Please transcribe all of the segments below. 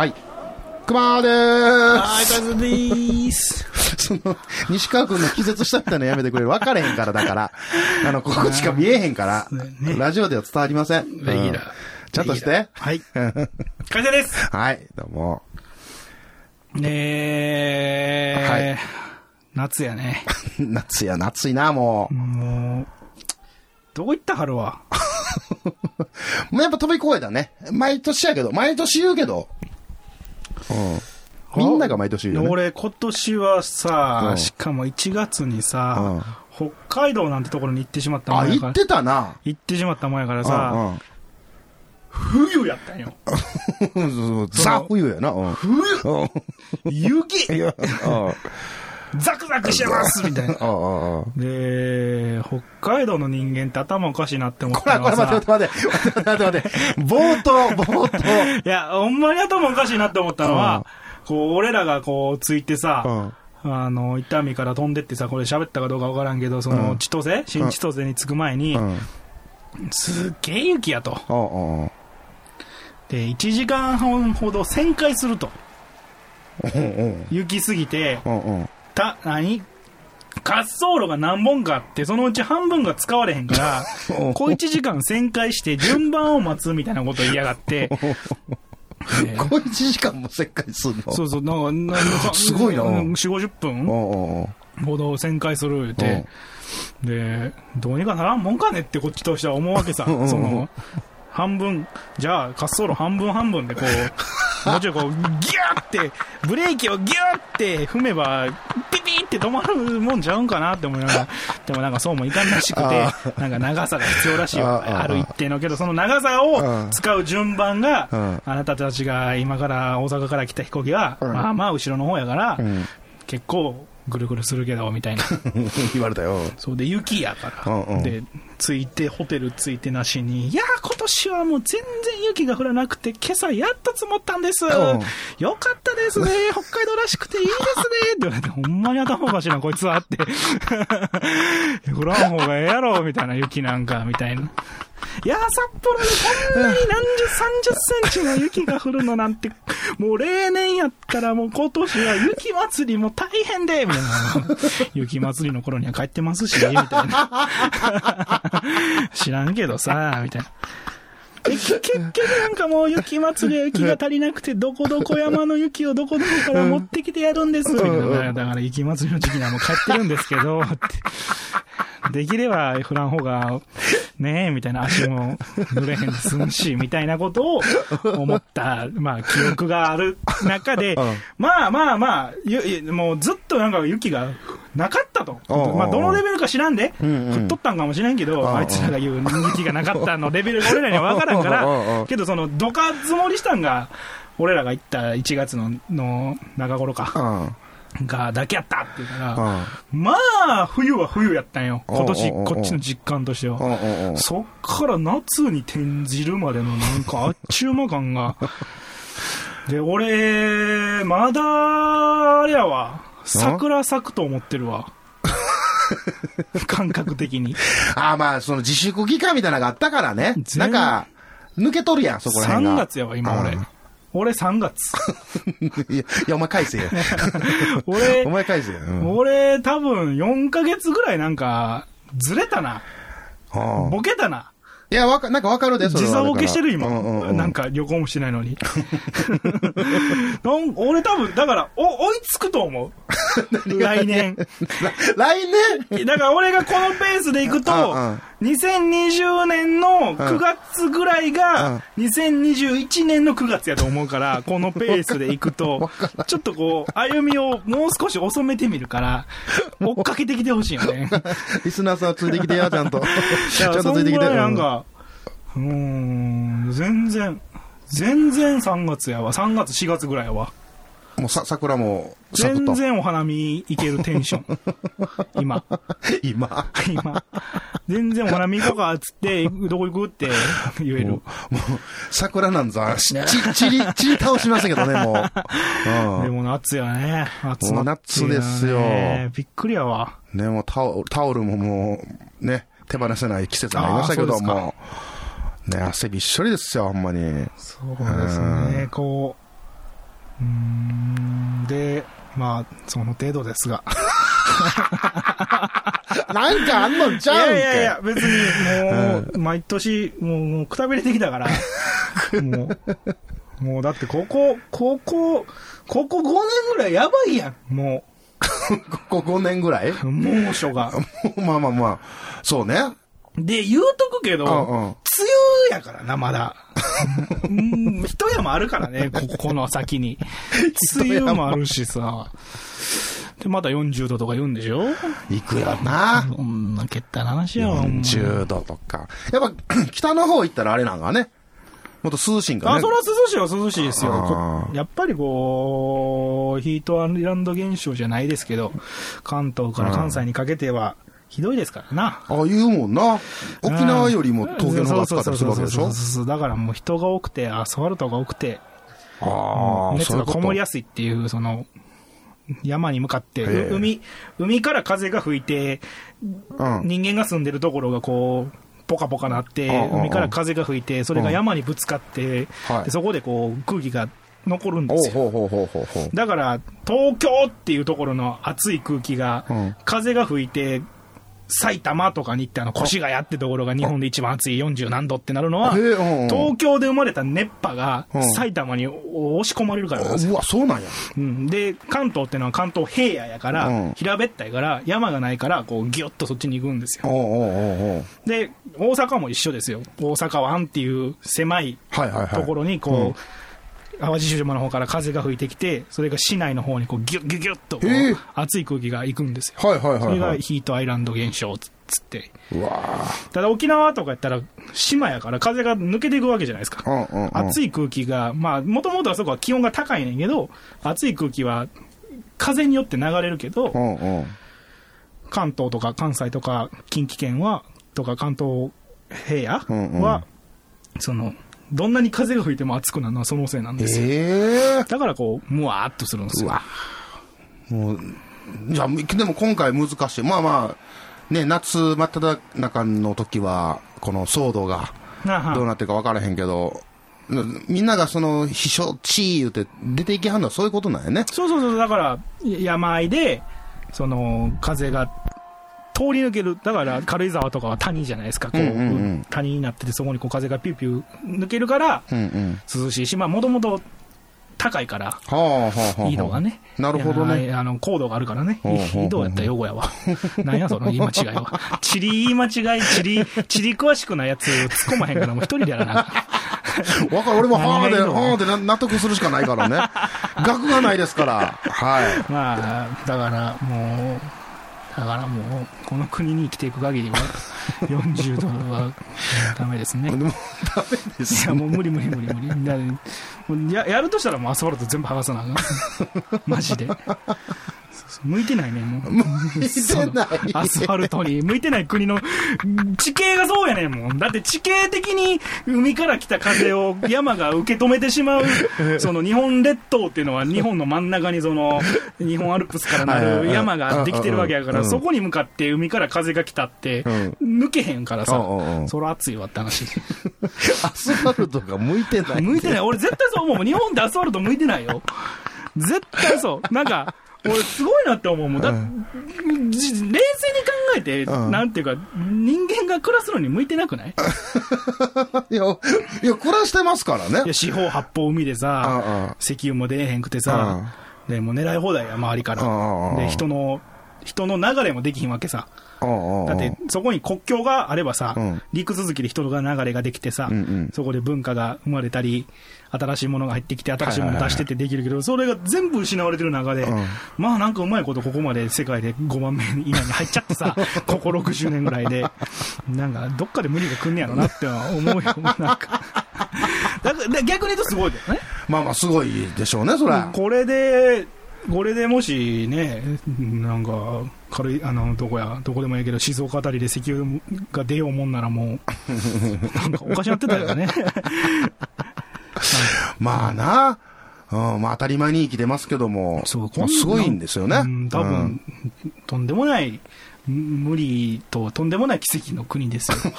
はい。熊でーはい、カズでーす。す。その、西川くんの気絶したみたいなのやめてくれる。分かれへんから、だから。あの、ここしか見えへんから。ねラジオでは伝わりません。レギュラーうんちゃんとして。はい。会社です。はい、どうも。ねえ、はい夏やね。夏や、夏いな、ももう、どこ行った春は？う。もうやっぱ飛び越えたね。毎年やけど、毎年言うけど。うん。みんなが毎年言うよね。俺、今年はさ、うんしかも1月にさ、北海道なんてところに行ってしまったもあ、んやから。言ってたな。行ってしまったもんやからうんさ、冬やったんよ。ザ・冬やな。うん。冬うん雪。ザクザクしてます みたいな。で、北海道の人間って頭おかしいなって思っこれ、たのこれ待って、待って、待って、待って、待って。冒頭、冒頭。いや、ほんまに頭おかしいなって思ったのは、こう、俺らがこう、ついてさ、うん。あの、伊丹から飛んでってさ、これ喋ったかどうかわからんけど、その、うん千歳？新千歳に着く前にう、ん。すっげえ雪やと。で、1時間半ほど旋回すると。うん。雪すぎて。た、何？滑走路が何本かあって、そのうち半分が使われへんから、うん小1時間旋回して順番を待つみたいなことを言いやがって、で こう1時間も切開すんの？そうそう、なんか、なんか すごいな。うん4、50分。ほど旋回する言うて、で、どうにかならんもんかねってこっちとしては思うわけさ。うん。その、半分、じゃあ滑走路半分半分でこう、もうちょいこう、ギューって、ブレーキをギューって踏めば、ピピーって止まるもんちゃうんかなって思いながら、でもなんかそうもいかんらしくてあ、なんか長さが必要らしいよ。ある一定のけど、その長さを使う順番がうん、あなたたちが今から大阪から来た飛行機は、うん。まあまあ後ろの方やからう、ん。結構ぐるぐるするけど、みたいな。言われたよ。そうで、雪やから。うんうんで、着いて、ホテル着いてなしに、いやー、今年はもう全然雪が降らなくて、今朝やっと積もったんです。んよかったですね。北海道らしくていいですね。って言われて、ほんまに頭おかしいな、こいつはって。降らん方がええやろ、みたいな雪なんか、みたいな。いやー、札幌でこんなに何十、30センチの雪が降るのなんて、もう例年やったらもう今年は雪祭りも大変で、みたいな。雪祭りの頃には帰ってますし、みたいな。知らんけどさ、みたいな。で結局なんかもう雪祭りは雪が足りなくて、どこどこ山の雪をどこどこから持ってきてやるんです。みたいなだから雪祭りの時期にはもう帰ってるんですけど、できれば降らん方が、ねえ、みたいな足も濡れへんで済むし、みたいなことを思った、まあ記憶がある中でうん、まあまあまあ、もうずっとなんか雪がなかったと。うん。まあどのレベルか知らんで、うんうん。降っとったんかもしれんけど、うんあいつらが言う雪がなかったのレベルが俺らには分からんかうんうんら、けどその、どか積もりしたんが、俺らが行った1月のの中頃か、うん。がだけやったっていうから、うん。まあ、冬は冬やったんよ。今年、こっちの実感としては。そっから夏に転じるまでのなんかあっちゅう間感が。で、俺、まだ、あれやわ。桜咲くと思ってるわ。感覚的に。ああ、まあ、その自粛期間みたいなのがあったからね。全なんか、抜けとるやん、そこら辺が。3月やわ、今俺うん。俺3月。いや、いや、お前返せや。俺お、前返せや。うん俺多分4ヶ月ぐらいなんか、ずれたな。うんボケたな。いや、わか、なんかわかるで、それ時差はボケしてる今。うんうんうんなんか旅行もしてないのに。俺多分、だから、お、追いつくと思う。来年。来年？だから俺がこのペースで行くとうんうん、2020年の9月ぐらいうんが、2021年の9月やと思うから、このペースで行くと、ちょっとこう、歩みをもう少し遅めてみるから、追っかけてきてほしいよね。リスナーさんついてきてや、ちゃんと。ちゃんとついてきて。なんうんか、うーん、全然、全然3月やわ。3月、4月ぐらいやわ。もうさ、桜も全と。然お花見行けるテンション。今。今？今。全然お花見行こうかっつって、どこ行くって言える。もう、桜なんざ、しち、ちり、ちり倒しましたけどね、もう。うん。でも夏やね。夏もうなってるよね夏ですよびっくりやわ。ね、もうタオタオルももう、ね、手放せない季節になりましたけども、ね、汗びっしょりですよ、ほんまに。そうですね。こで、まあ、その程度ですが。なんかあんのちいゃうんけやいやいや、別にもう、毎年、もう、もうくたびれてきたから、もう、もうだってここ、ここ、ここ5年ぐらいやばいやん、も ここ5年ぐらい？う、猛暑が。まあまあまあ、そうね。で、言うとくけど、うんうん梅雨やからな、まだ。うん一山あるからね、こ この先に。梅雨もあるしさ。で、また40度とか言うんでしょ？行くよな。そんなけったな話やわ、ほんま10度とか。やっぱ、北の方行ったらあれなんかね。もっと涼しいんかね。あ、それは涼しいは涼しいですよやっぱりこう、ヒートアイランド現象じゃないですけど、関東から関西にかけてはひどいですからな。あ、言うもんな。沖縄よりも東京の方が暑かったりするわけでしょ？そうそうそうそうだからもう人が多くて、アスファルトが多くて、ああ、熱がこもりやすいっていう、その、山に向かって、海、海から風が吹いて、うん。人間が住んでるところがこう、ポカポカなってうんうんう、ん。海から風が吹いて、それが山にぶつかって、はい。でそこでこう、空気が残るんですよ。だから、東京っていうところの暑い空気が、うん。風が吹いて、埼玉とかに行ってあの、越谷ってところが日本で一番暑い40何度ってなるのは、東京で生まれた熱波がうん埼玉に押し込まれるからなんですよ。うわ、そうなんや。うん、で、関東ってのは関東平野やから、うん平べったいから、山がないから、こう、ぎゅっとそっちに行くんですよ。で、大阪も一緒ですよ。大阪湾っていう狭いはいはいはい。ところに、こう、淡路島の方から風が吹いてきて、それが市内の方にこうギュッギュッギュッと熱い空気が行くんですよ。はいはいそれが。ヒートアイランド現象つつって。ただ沖縄とかやったら島やから風が抜けていくわけじゃないですか。うんうんうん。暑い空気が、まあ、もともとはそこは気温が高いねんけど、暑い空気は風によって流れるけどう、んうん。関東とか関西とか近畿圏は、とか関東平うんうん野は、その、どんなに風が吹いても暑くなるのはそのせいなんですよ。ええだからこう、むわーっとするんですよ。もう、じゃあ、でも今回難しい。まあまあ、ね、夏真っ只中の時は、この騒動がどうなってるか分からへんけど、みんながその、避暑地言うて出ていきはんのはそういうことなんやね。そうそうそう、だから、山あいで、その、風が通り抜ける。だから、軽井沢とかは谷じゃないですか。こう、うんうんうん谷になってて、そこにこう風がピューピュー抜けるから。涼しいし、まあ、もともと高いから。緯度がね。なるほどねあの、高度があるからね。緯度やったら横やわ。なんや、その言い間違いは。地理言い間違い、地理、地理詳しくないやつ突っ込まへんから、もう一人でやらなあかん。わかる、俺もはーで、はーでな納得するしかないからね。額がないですから。はい。まあ、だからもう、だからもう、この国に生きていく限りは、40度はダメですね。でも、ダメでいすや、もう無理無理無理無理。ややるとしたらもうアスファルト全部剥がさなあかん。マジで。向いてないね、もう。向いてないアスファルトに。向いてない国の地形がそうやねんもん。だって地形的に海から来た風を 山が受け止めてしまう、その日本列島っていうのは日本の真ん中にその、日本アルプスからなる山ができてるわけやから、うんそこに向かって海から風が来たって、うん抜けへんからさそら暑いわって話。アスファルトが向いてない。向いてない。俺絶対そう思う。日本ってアスファルト向いてないよ。絶対そう。なんか、俺すごいなって思うもん。だ、じ冷静に考えて、うん。なんていうか、人間が暮らすのに向いてなくない？いや、いや、暮らしてますからね。いや、。四方八方海でうんさうん、石油も出えへんくてさ、で、もう狙い放題や、周りかうんうんうん。ら。で、人の、人の流れもできひんわけさ。うんうん。だって、そこに国境があればさ、うん。陸続きで人の流れができてさ、うんうん。そこで文化が生まれたり、新しいものが入ってきて、新しいもの出してってできるけど、それが全部失われてる中で、うんまあなんかうまいことここまで世界で5番目以内に入っちゃってさ、ここ60年ぐらいで、なんかどっかで無理が来んねやろなっては思うよ、なんか。だから逆に言うとすごいけどね。まあまあ、すごいでしょうね、そら。これで、これでもしね、なんか、軽い、あの、どこや、どこでもいいけど、静岡あたりで石油が出ようもんならもう、なんかおかしなってたよね。まあな。うん、まあ当たり前に生きてますけども、そうまあすごいんですよね。うん多分、とんでもない、無理ととんでもない奇跡の国ですよ。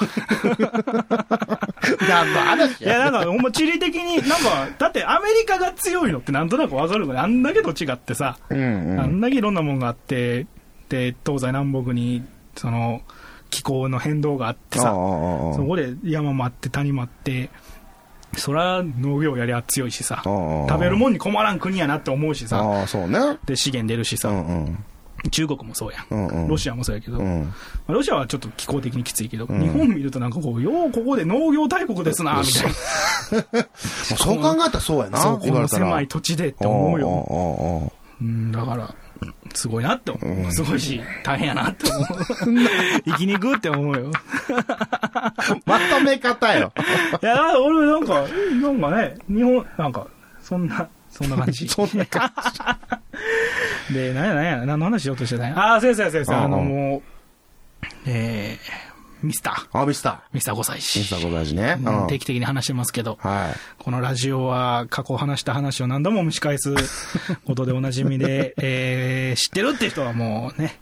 何の話いや、なんか、ほんま地理的に、なんか、だってアメリカが強いのってなんとなくわかるのね。あんだけと違ってさ、うんうん。あんだけいろんなもんがあって、で、東西南北に、その、気候の変動があってさ、そこで山もあって谷もあって、そら農業やりゃ強いしさ、食べるもんに困らん国やなって思うしさ、ああ、そうね。で、資源出るしさ、うんうん。中国もそうやん。うんうんロシアもそうやけど、まうん。あロシアはちょっと気候的にきついけど、ん日本見るとなんかこう、ようここで農業大国ですな、みたいな。まあそう考えたらそうやな。そう、この狭い土地でって思うよ。よ。うん、だから、すごいなって思う。すごいし、大変やなって思う。生きにくって思うよ。まとめ方よ。いや、俺なんか、なんかね、日本、なんか、そんな、そんな感じ。そんな感じ。で、なんやなんや、何の話しようとしてたんや？ああ、先生先生、あの、うんもう、えー、ミスター。あ、ミスタミスター5歳ー。ミ児スターご大事ね。うんうん定期的に話してますけど、はい。このラジオは過去話した話を何度も蒸し返すことでおなじみで、えー、知ってるって人はもうね、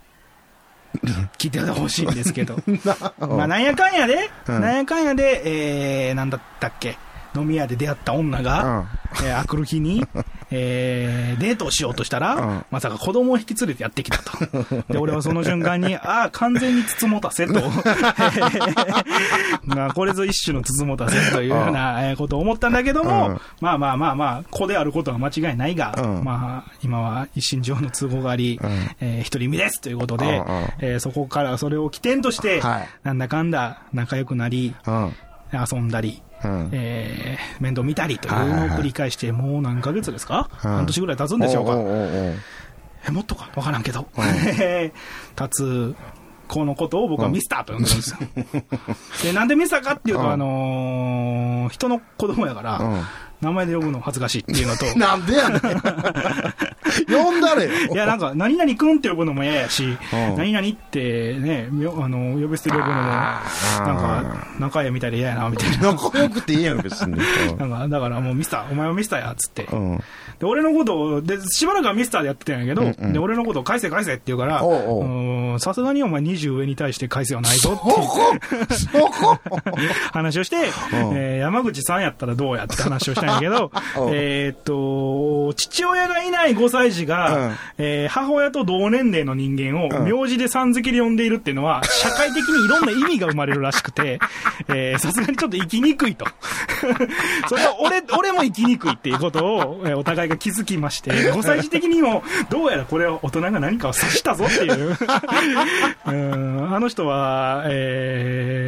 聞いてほしいんですけど。まあ、なんやかんやで、うんなんやかんやで、えー、なんだったっけ、飲み屋で出会った女が、えー、あくる日に、えー、デートをしようとしたら、うん。まさか子供を引き連れてやってきたと。で、俺はその瞬間に、ああ、完全につつもたせと。まあ、これぞ一種のつつもたせというようなえーことを思ったんだけども、うん。まあまあまあまあ、子であることは間違いないが、うん。まあ、今は一身上の都合があり、うん。えー一人身ですということで、うんうん。えーそこからそれを起点として、はい。なんだかんだ仲良くなり、うん。遊んだり、うん。えー面倒見たりというのを繰り返して、もう何ヶ月ですか、うん。半年ぐらい経つんでしょうか、おうおうおう。えもっとか？わからんけど、経つ、このことを僕はミスターと呼んでるんですよ。で、なんでミスターかっていうと、うん。あのー人の子供やから、うん名前で呼ぶの恥ずかしいっていうのと、なんでやねん。呼んだれよ。いや、なんか、何々くんって呼ぶのも嫌やし、うん何々ってね、あの、呼び捨てで呼ぶのも、なんか、仲良いみたいで嫌やな、みたいな。仲良くていいやん、別に。なんか、だからもうミスター、お前はミスターや、つって。うん。で、俺のことを、で、しばらくはミスターでやってたんやけど、うんうんで、俺のことを返せ返せって言うから、さすがにお前20上に対して返せはないぞってそこそこ話をして、うんえー山口さんやったらどうやって話をしたんやけど うん、えーっと、父親がいない5歳児が、うんえー母親と同年齢の人間をうん名字でさん付けで呼んでいるっていうのは、社会的にいろんな意味が生まれるらしくて、えーさすがにちょっと生きにくいと。それは俺、俺も生きにくいっていうことを、えーお互いが気づきまして、5歳児的にも、どうやらこれは大人が何かを指したぞっていう。うんあの人は、えー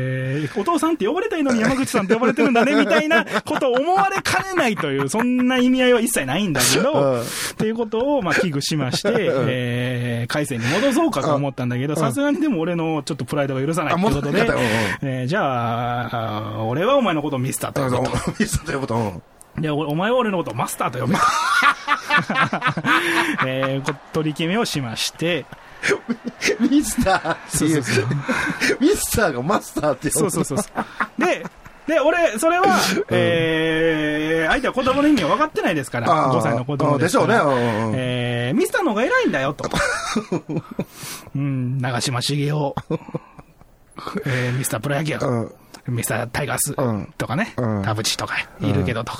お父さんって呼ばれたいのに山口さんって呼ばれてるんだね、みたいなことを思われかねないという、そんな意味合いは一切ないんだけど、うんっていうことを、まあ、危惧しまして、えー、改正に戻そうかと思ったんだけど、さすがにでも俺のちょっとプライドが許さないっていうことでえーじゃあ、あ俺はお前のことをミスターと呼ぶと。ミスターと呼ぶと。うんで、おお前は俺のことをマスターと呼べと。えーこ取り決めをしまして、ミスターっていうそうそう。ミスターがマスターって呼ぶそうそうそうそう。で、で、俺、それは、えー、相手は子供の意味を分かってないですから、あー5歳の子供で。でしょうね。えー、ミスターの方が偉いんだよ、と。うん、長嶋茂雄、えー、ミスタープロ野球、うん。ミスタータイガースうん。とかね、うん。田淵とかいるけどと。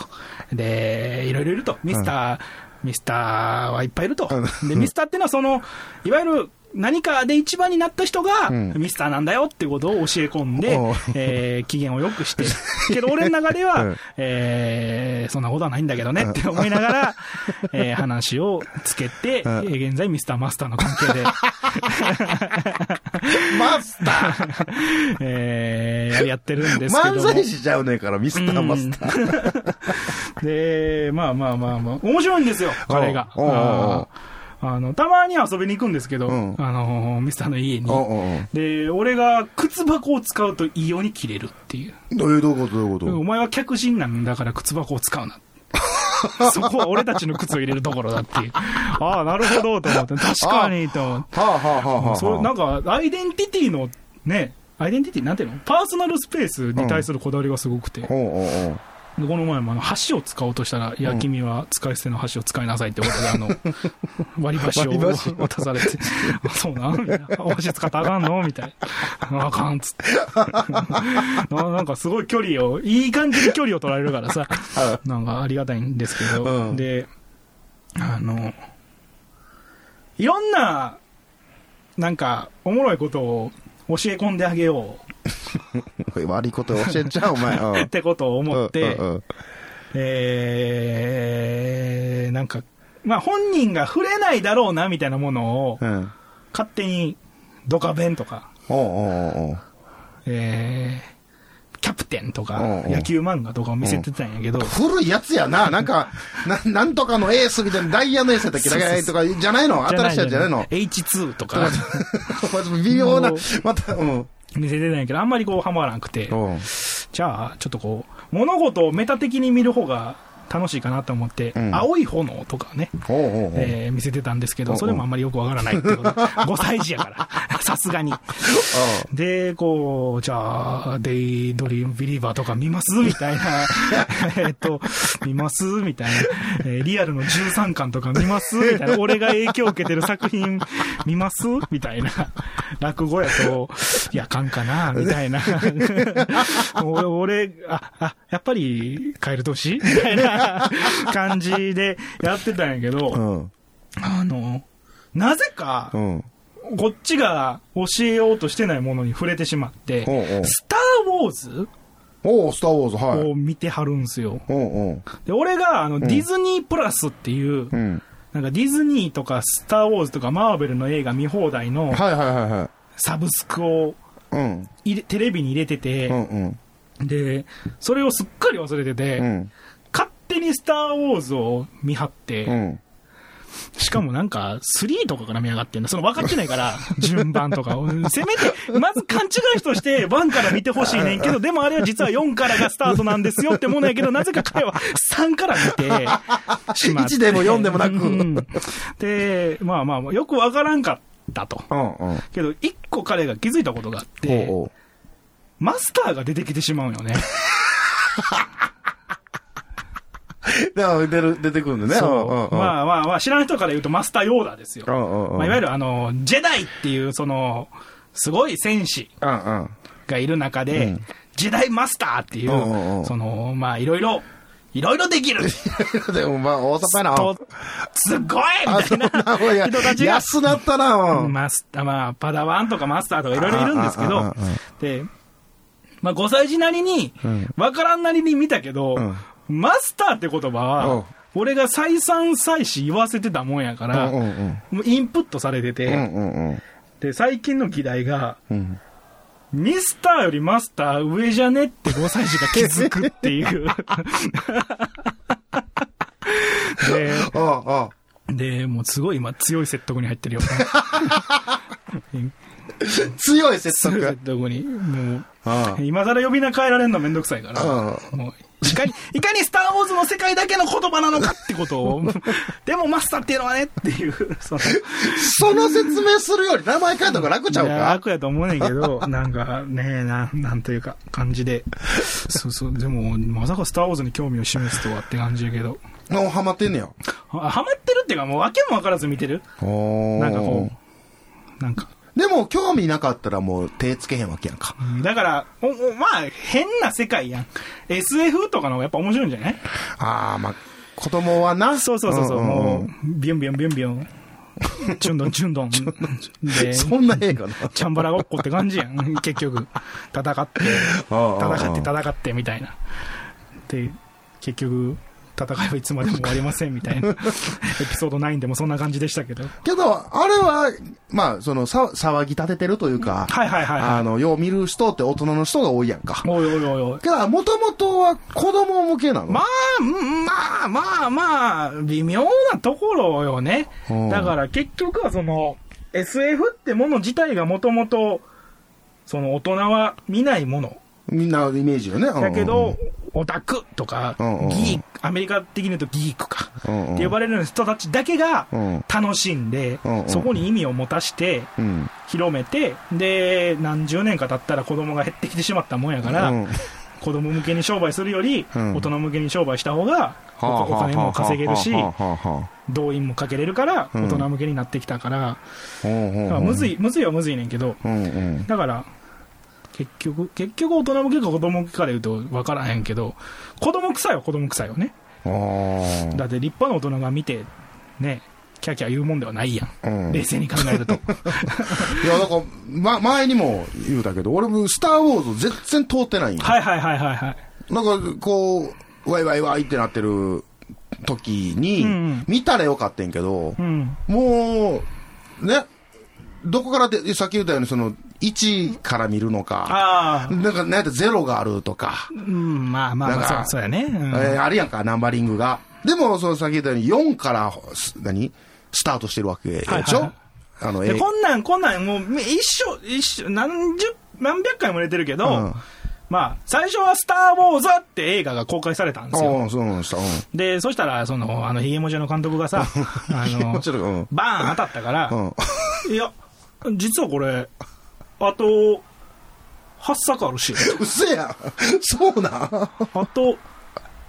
で、いろいろいると。ミスター、ミスターはいっぱいいると。で、ミスターってのはその、いわゆる、何かで一番になった人が、ん。ミスターなんだよっていうことを教え込んでえー機嫌を良くして。けど俺の中では、うん。えーそんなことはないんだけどねって思いながら、えー話をつけて、現在ミスターマスターの関係で、マスター？えーやってるんですけども。漫才師ちゃうねんから、ミスターマスター。で、まあまあまあまあ、面白いんですよ、彼が。あの、たまに遊びに行くんですけど、うんあの、ミスターの家に。うんうんうん。で、俺が靴箱を使うと異様に切れるっていう。えー、どういうことどういうこと？お前は客人なんだから靴箱を使うな。そこは俺たちの靴を入れるところだっていう。ああ、なるほどと思って。確かにと思って。はあはあはあはあ。そうなんか、アイデンティティの、ね、アイデンティティなんていうの？パーソナルスペースに対するこだわりがすごくて。ほうほうほう。でこの前もあの箸を使おうとしたら、いや、君は使い捨ての箸を使いなさいってことで、あの、割り箸を渡されて、あそうなんみたいなお箸使ったらあかんの？みたいな。あかんっつって。ななんかすごい距離を、いい感じに距離を取られるからさ、なんかありがたいんですけど、うん。で、あの、いろんな、なんか、おもろいことを教え込んであげよ 悪いこと教えちゃう、お前。うん。うってことを思って、うんうんえー、なんか、まあ本人が触れないだろうなみたいなものをうん。うん。勝手にドカベンとか、おうおうおう。えー、キャプテンとかうんう。ん野球漫画とかを見せてたんやけど、古いやつやな。なんか、な、なんとかのエースみたいな、ダイヤのエースやったっけ？とか、じゃないの？新しいやつじゃないの？H2 とか。微妙なまた、うん。見せてたんやけど、あんまりこうハマらなくて、うん。じゃあ、ちょっとこう、物事をメタ的に見る方が楽しいかなと思って、うん青い炎とかね、ほうほうほう。えー見せてたんですけど、それもあんまりよくわからないっていうこと。5歳児やから。さすがに。で、こう、じゃあ、デイドリームビリーバーとか見ますみたいな。えっと、見ますみたいな。えーリアルの13巻とか見ますみたいな。俺が影響を受けてる作品見ますみたいな。落語やと、いや、かんかなみたいな。俺、俺、あ、あ、やっぱり、カエル年？みたいな 感じでやってたんやけど、うん。あの、なぜかう、ん。こっちが教えようとしてないものに触れてしまって、スター・ウォーズおう、スターウォーズ、はい。を見てはるんすよ。おう。で、俺が、あの、ディズニープラスっていう、うん。なんかディズニーとかスター・ウォーズとかマーベルの映画見放題のはいはいはいはい。サブスクをうん。テレビに入れてて、うんうん。で、それをすっかり忘れてて、うん。にスター・ウォーズを見張って、うん。しかもなんか、3とかから見上がってんだ。その分かってないから、順番とかを。せめて、まず勘違いとして1から見てほしいねんけど、でもあれは実は4からがスタートなんですよってものやけど、なぜか彼は3から見てしまって。1でも4でもなくうんで、まあまあ、よく分からんかったと。うんうん。けど、一個彼が気づいたことがあって、おうおう。マスターが出てきてしまうよね。でも出る、出てくるんだね。まあ。あまあまあ、知らん人から言うとマスターヨーダですよ。まあ、いわゆるあの、ジェダイっていう、その、すごい戦士。がいる中で、うんジェダイマスターっていう、うんうんうんその、まあ、いろいろ、いろいろできる。でもまあ、大阪やな。と、すごいあ、みたいな 人たちが、安なったな、うんマスター、まあ、パダワンとかマスターとかいろいろいるんですけどで、まあ、5歳児なりにうん、わからんなりに見たけど、うんマスターって言葉うんは、俺が再三再四言わせてたもんやから、うんうんもうインプットされてて、うん。うんうんうん。で、最近の議題が、うん。ミスターよりマスター上じゃねって5歳児が気づくっていう。ああ、あで、で、もうすごい今強い説得に入ってるよ。強い説強い得説。得に。もあう、今更呼び名変えられるのめんどくさいから、うもう、いかに、いかにスター・ウォーズの世界だけの言葉なのかってことを、でもマスターっていうのはねっていう、その、その説明するより名前変えた方が楽ちゃういやか楽やと思うねんけど、なんかね、なん、なんというか、感じで。そうそう、でも、まさかスター・ウォーズに興味を示すとはって感じやけど。もうハマってんねや。はハマってるっていうか、もう訳も分からず見てるおなんかこう、なんか。でも、興味なかったらもう手つけへんわけやんか。だから、おおまあ、変な世界やん。SF とかの方がやっぱ面白いんじゃない？ああ、まあ、子供はな。そうそうそうそう、んんんもう、ビュンビュンビュンビュン。チュンドン チュンドン。で、そんな映画な。チャンバラごっこって感じやん、結局。戦って、ああああ戦って戦ってみたいな。で、結局、戦いはいつまでも終わりませんみたいな、エピソード9でもそんな感じでしたけど。けど、あれは、まあ、その、さ、騒ぎ立ててるというか、はいはいはいはいあの、よう見る人って大人の人が多いやんか。おいおいおいおい。けど、もともとは子供向けなのまあ、まあまあまあ、微妙なところよね。だから結局はその、SF ってもの自体がもともと、その大人は見ないもの。みんなイメージよね。うんだけど、オタクとか、ギーク、アメリカ的に言うとギークか、って呼ばれる人たちだけがうん。楽しんでそこに意味を持たして、うん。広めて、で、何十年か経ったら子供が減ってきてしまったもんやから、うん。子供向けに商売するより、うん。大人向けに商売した方が、おお金も稼げるし、動員もかけれるから、うん。大人向けになってきたから、むずい、むずいはむずいねんけど。だから、結局、結局大人向けか子供向けかで言うと分からへんけど、子供臭いは子供臭いよね。だって立派な大人が見て、ね、キャーキャー言うもんではないやん。うん冷静に考えると。いや、だから、ま、前にも言うたけど、俺もスター・ウォーズ全然通ってないんよはいはいはいはいはい。なんか、こう、ワイワイワイってなってる時に、うんうん見たらよかったんやけど、うん。もう、ね、どこからで、さっき言ったように、その、1から見るのか、なんか、なんやったらゼロがあるとか、うん、まあまあまあ、そうそうやね。うんえーあるやんか、ナンバリングが。でも、そのさっき言ったように、4から、す何？スタートしてるわけでしょ、はいはいはいあの、こんなん、こんなん、もう、一緒、一緒、何十、何百回も出てるけど、うんまあ、最初はスター・ウォーズって映画が公開されたんですよ。うん、そうなんした。うん。で、そしたら、その、あの、ヒゲモジの監督がさ、あもの。バーン当たったから、うん。いや、実はこれ、あと、8作あるし、うせや。そうなん？あと、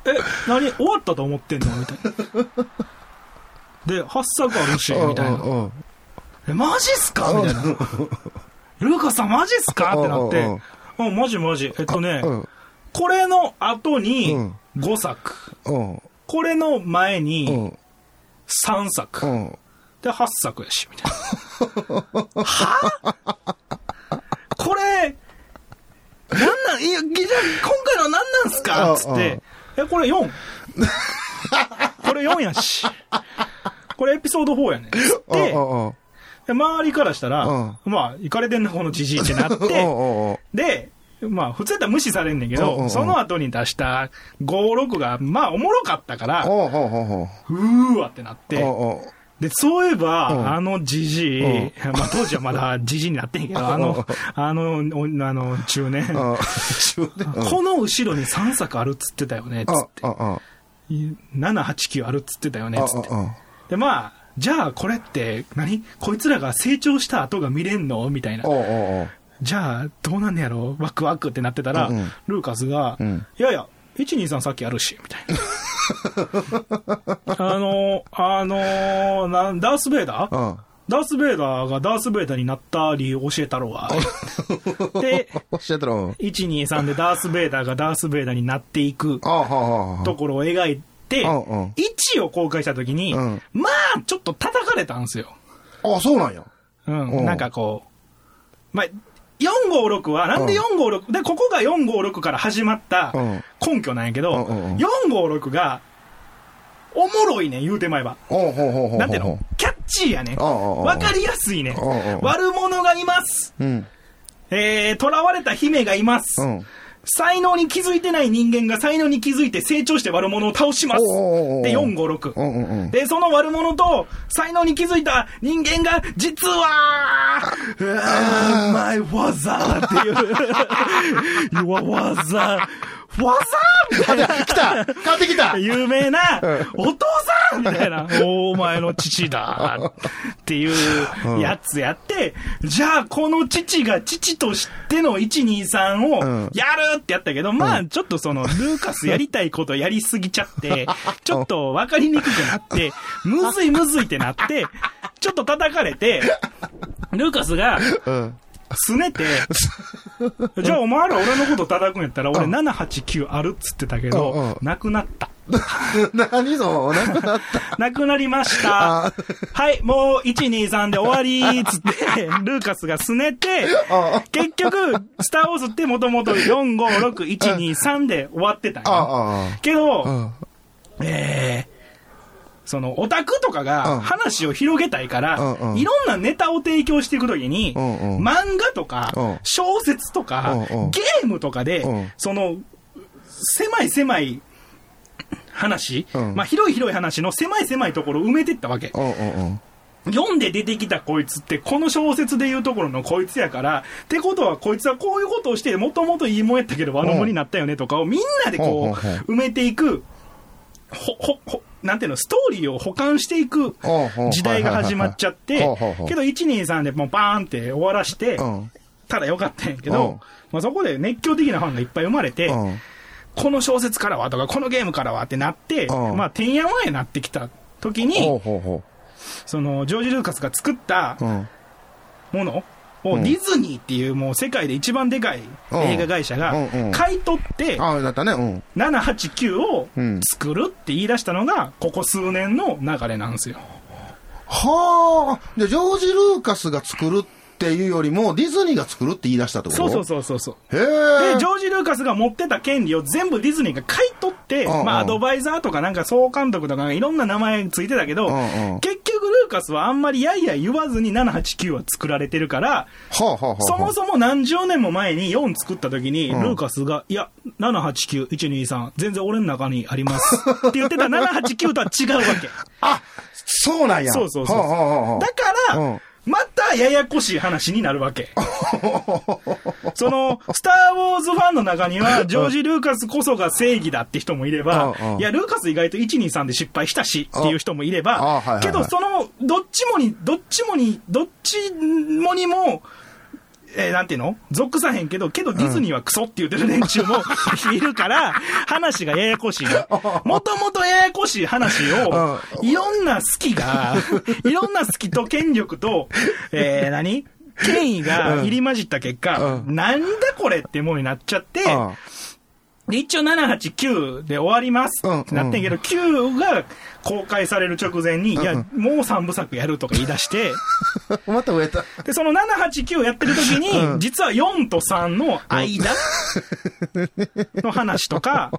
え、何終わったと思ってんの？みたいな。で、8作あるし、みたいな。え、マジっすか？みたいな。ルーカスさんマジっすか？ってなってうんマジマジ。えっとね、うんこれの後にうん5作。うん。これの前うにん。3作。うん。で、8作やし、みたいな。は これ、なんなん、いや、じゃあ今回の何なんすか？つって、え、これ 4? これ4やし。これエピソード4やねん。つって、で周りからしたら、うん。まあ、行かれてんな、このじじいって。なって、で、まあ、普通やったら無視されんねんけど、その後に出した5、6が、まあ、おもろかったから、おうーわってなって、で、そういえば、うん。あのじじい、うん。まあ当時はまだじじいになってんけど、あの、あの、おあの、中年、うん。中年。うん。この後ろに3作あるっつってたよね、つって。ああ7、8、9あるっつってたよね、あつって。あで、まあ、じゃあこれって何、こいつらが成長した後が見れんの？みたいな。じゃあ、どうなんねやろ？ワクワクってなってたら、うんうん。ルーカスが、うん。いやいや、1、2、3さっきあるし、みたいな。あの、あのなダース・ベイダー？うん。ダース・ベイダーがダース・ベイダーになった理由教えたろわ。で、おっしゃったらうん1、2、3でダース・ベイダーがダース・ベイダーになっていくところを描いて、うんうん。1を公開した時に、うん。まあ、ちょっと叩かれたんですよ。あそうなんや。うん、うん。なんかこう、まあ、456は、なんで456、で、ここが456から始まったうん根拠なんやけど、うんうんうん456が、おもろいねん、言うてまえば。なんていうの？キャッチーやねん。うんうんうんわかりやすいねんうんうん。悪者がいます。うんえー、囚われた姫がいます。うん才能に気づいてない人間が才能に気づいて成長して悪者を倒します。で、456。うんうんうん。で、その悪者と才能に気づいた人間が、実は、My father っていう、Your father, father みたいな。来た買ってきた。有名な、お父さんみたいな、お前の父だっていうやつやって、じゃあこの父が父としての123うん。をやるってやったけど、まあちょっとその、ルーカスやりたいことやりすぎちゃって、ちょっと分かりにくくなって、むずいむずいってなって、ちょっと叩かれて、ルーカスが、うんすねて、じゃあお前ら俺のこと叩くんやったら、俺7、8、9あるっつってたけどん、なくなった。何そのなくなった。なくなりました。あ。はい、もう1、2、3で終わりっつって、ルーカスがすねてあ、結局、スターウォーズってもともと4、5、6、1、2、3で終わってたけど、うん。えーその、オタクとかうん。が話を広げたいから、うんうん。いろんなネタを提供していくときに、うんうん。漫画とか、うん。小説とか、ゲームとかで、うん。その、狭い狭い話、うん。まあ広い広い話の狭い狭いところを埋めていったわけ。読んで出てきたこいつって、この小説でいうところのこいつやから、ってことはこいつはこういうことをして、もともといいもんやったけど、悪者になったよねとかをみんなでこう、埋めていく、ほ、ほ、ほ、なんていうの、ストーリーを保管していく時代が始まっちゃってけど1、2、3でもうバーンって終わらしてう、ん。ただよかったんやけうんど、まあそこで熱狂的なファンがいっぱい生まれて、うん。この小説からはとか、このゲームからはってなって、うんまあ、てんやわんやなってきた時に、その、ジョージ・ルーカスが作った。ものをうんディズニーっていうもう世界で一番でかい映画会社が買い取ってああ、だったね。うん。789をうん作るって言い出したのがここ数年の流れなんですよ。はあ。じゃあ、ジョージ・ルーカスが作るっていうよりも、ディズニーが作るって言い出したってことそうそうそうそうそう。へで、え。ジョージ・ルーカスが持ってた権利を全部ディズニーが買い取って、うんうんまあ、アドバイザーとかなんか総監督とかいろんな名前ついてたけど、うんうん結局ルーカスはあんまりやいや言わずに789は作られてるから、はあはあはあ。そもそも何十年も前に4作った時に、うんルーカスが、いや、789、123、全然俺の中にあります。って言ってた789とは違うわけ。あ、そうなんや。そうそうそうはあはあはあだから、うんまたややこしい話になるわけ。その、スター・ウォーズファンの中には、ジョージ・ルーカスこそが正義だって人もいればうんうん、いや、ルーカス意外と123で失敗したしっていう人もいれあはいはいは、いばけどその、どっちもに、どっちもに、どっちもにも、えーなんていうの？属さへんけど、けどディズニーはクソって言ってる連中もいるから、話がややこしいの。もともとややこしい話を、いろんな好きが、いろんな好きと権力と、えー何？権威が入り混じった結果、うん。なんだこれってものになっちゃって、うんで一応789で終わります。うんってなってんけど、9が公開される直前に、いや、もう3部作やるとか言い出して、また植えた。で、その789やってる時に、うん。実は4と3の間の話とか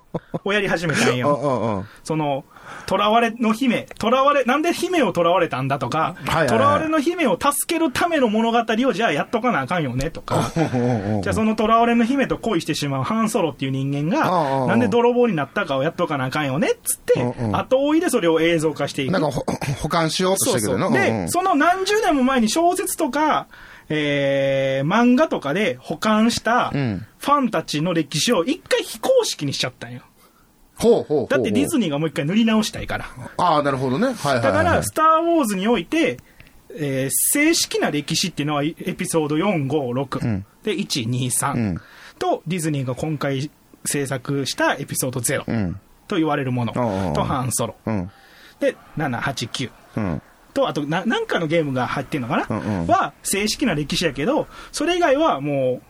をやり始めたん うんよ。その、囚われの姫、囚われ、なんで姫を囚われたんだとか、囚われの姫を助けるための物語をじゃあやっとかなあかんよねとか、じゃあその囚われの姫と恋してしまうハンソロっていう人間が、うんなんで泥棒になったかをやっとかなあかんよねっつって後追いでそれを映像化していくなん。かほ、保管しようと。したけどな。うんうで、んその何十年も前に小説とか、えー、漫画とかで保管したうんファンたちの歴史を一回非公式にしちゃったんよ。ほうほうほう。だってディズニーがもう一回塗り直したいから。ああ、なるほどね。はいはいはい。だから、スター・ウォーズにおいて、えー正式な歴史っていうのはエピソード4、5、6、うんで、1、2、3、うんと、ディズニーが今回制作したエピソード0、うん。と言われるもの、と、ハンソロ。うん。で、7、8、9。うん。と、あと、な、なんかのゲームが入ってんのかな、うんうんは、正式な歴史やけど、それ以外はも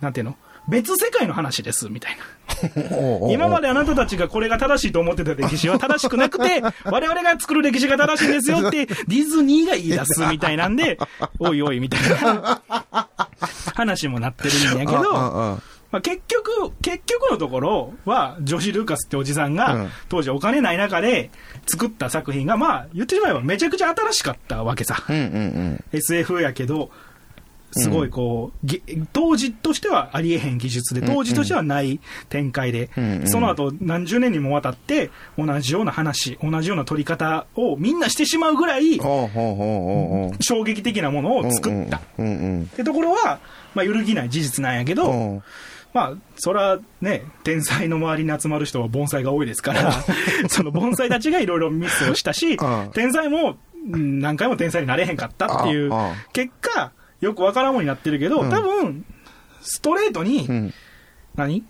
う、なんていうの？別世界の話です、みたいな。今まで。であなたたちがこれが正しいと思ってた歴史は正しくなくて、我々が作る歴史が正しいんですよって、ディズニーが言い出すみたいなんで、おいおいみたいな話もなってるんやけど、まあ、結局、結局のところは、ジョシ・ルーカスっておじさんうがん、当時お金ない中で作った作品が、まあ、言ってしまえばめちゃくちゃ新しかったわけさ。SF やけど、すごいこう、げ当時としてはありえへん技術で、当時としてはない展開で、うん。うんその後何十年にもわたって、同じような話、同じような撮り方をみんなしてしまうぐらい。衝撃的なものを作った。うんうん。ってところは、まあ、揺るぎない事実なんやけど、う。んまあ、そらね、天才の周りに集まる人は盆栽が多いですから、その盆栽たちがいろいろミスをしたしうん、天才もうん何回も天才になれへんかったっていう結果、よくわからんもんになってるけど、うん多分、ストレートに、うん。何？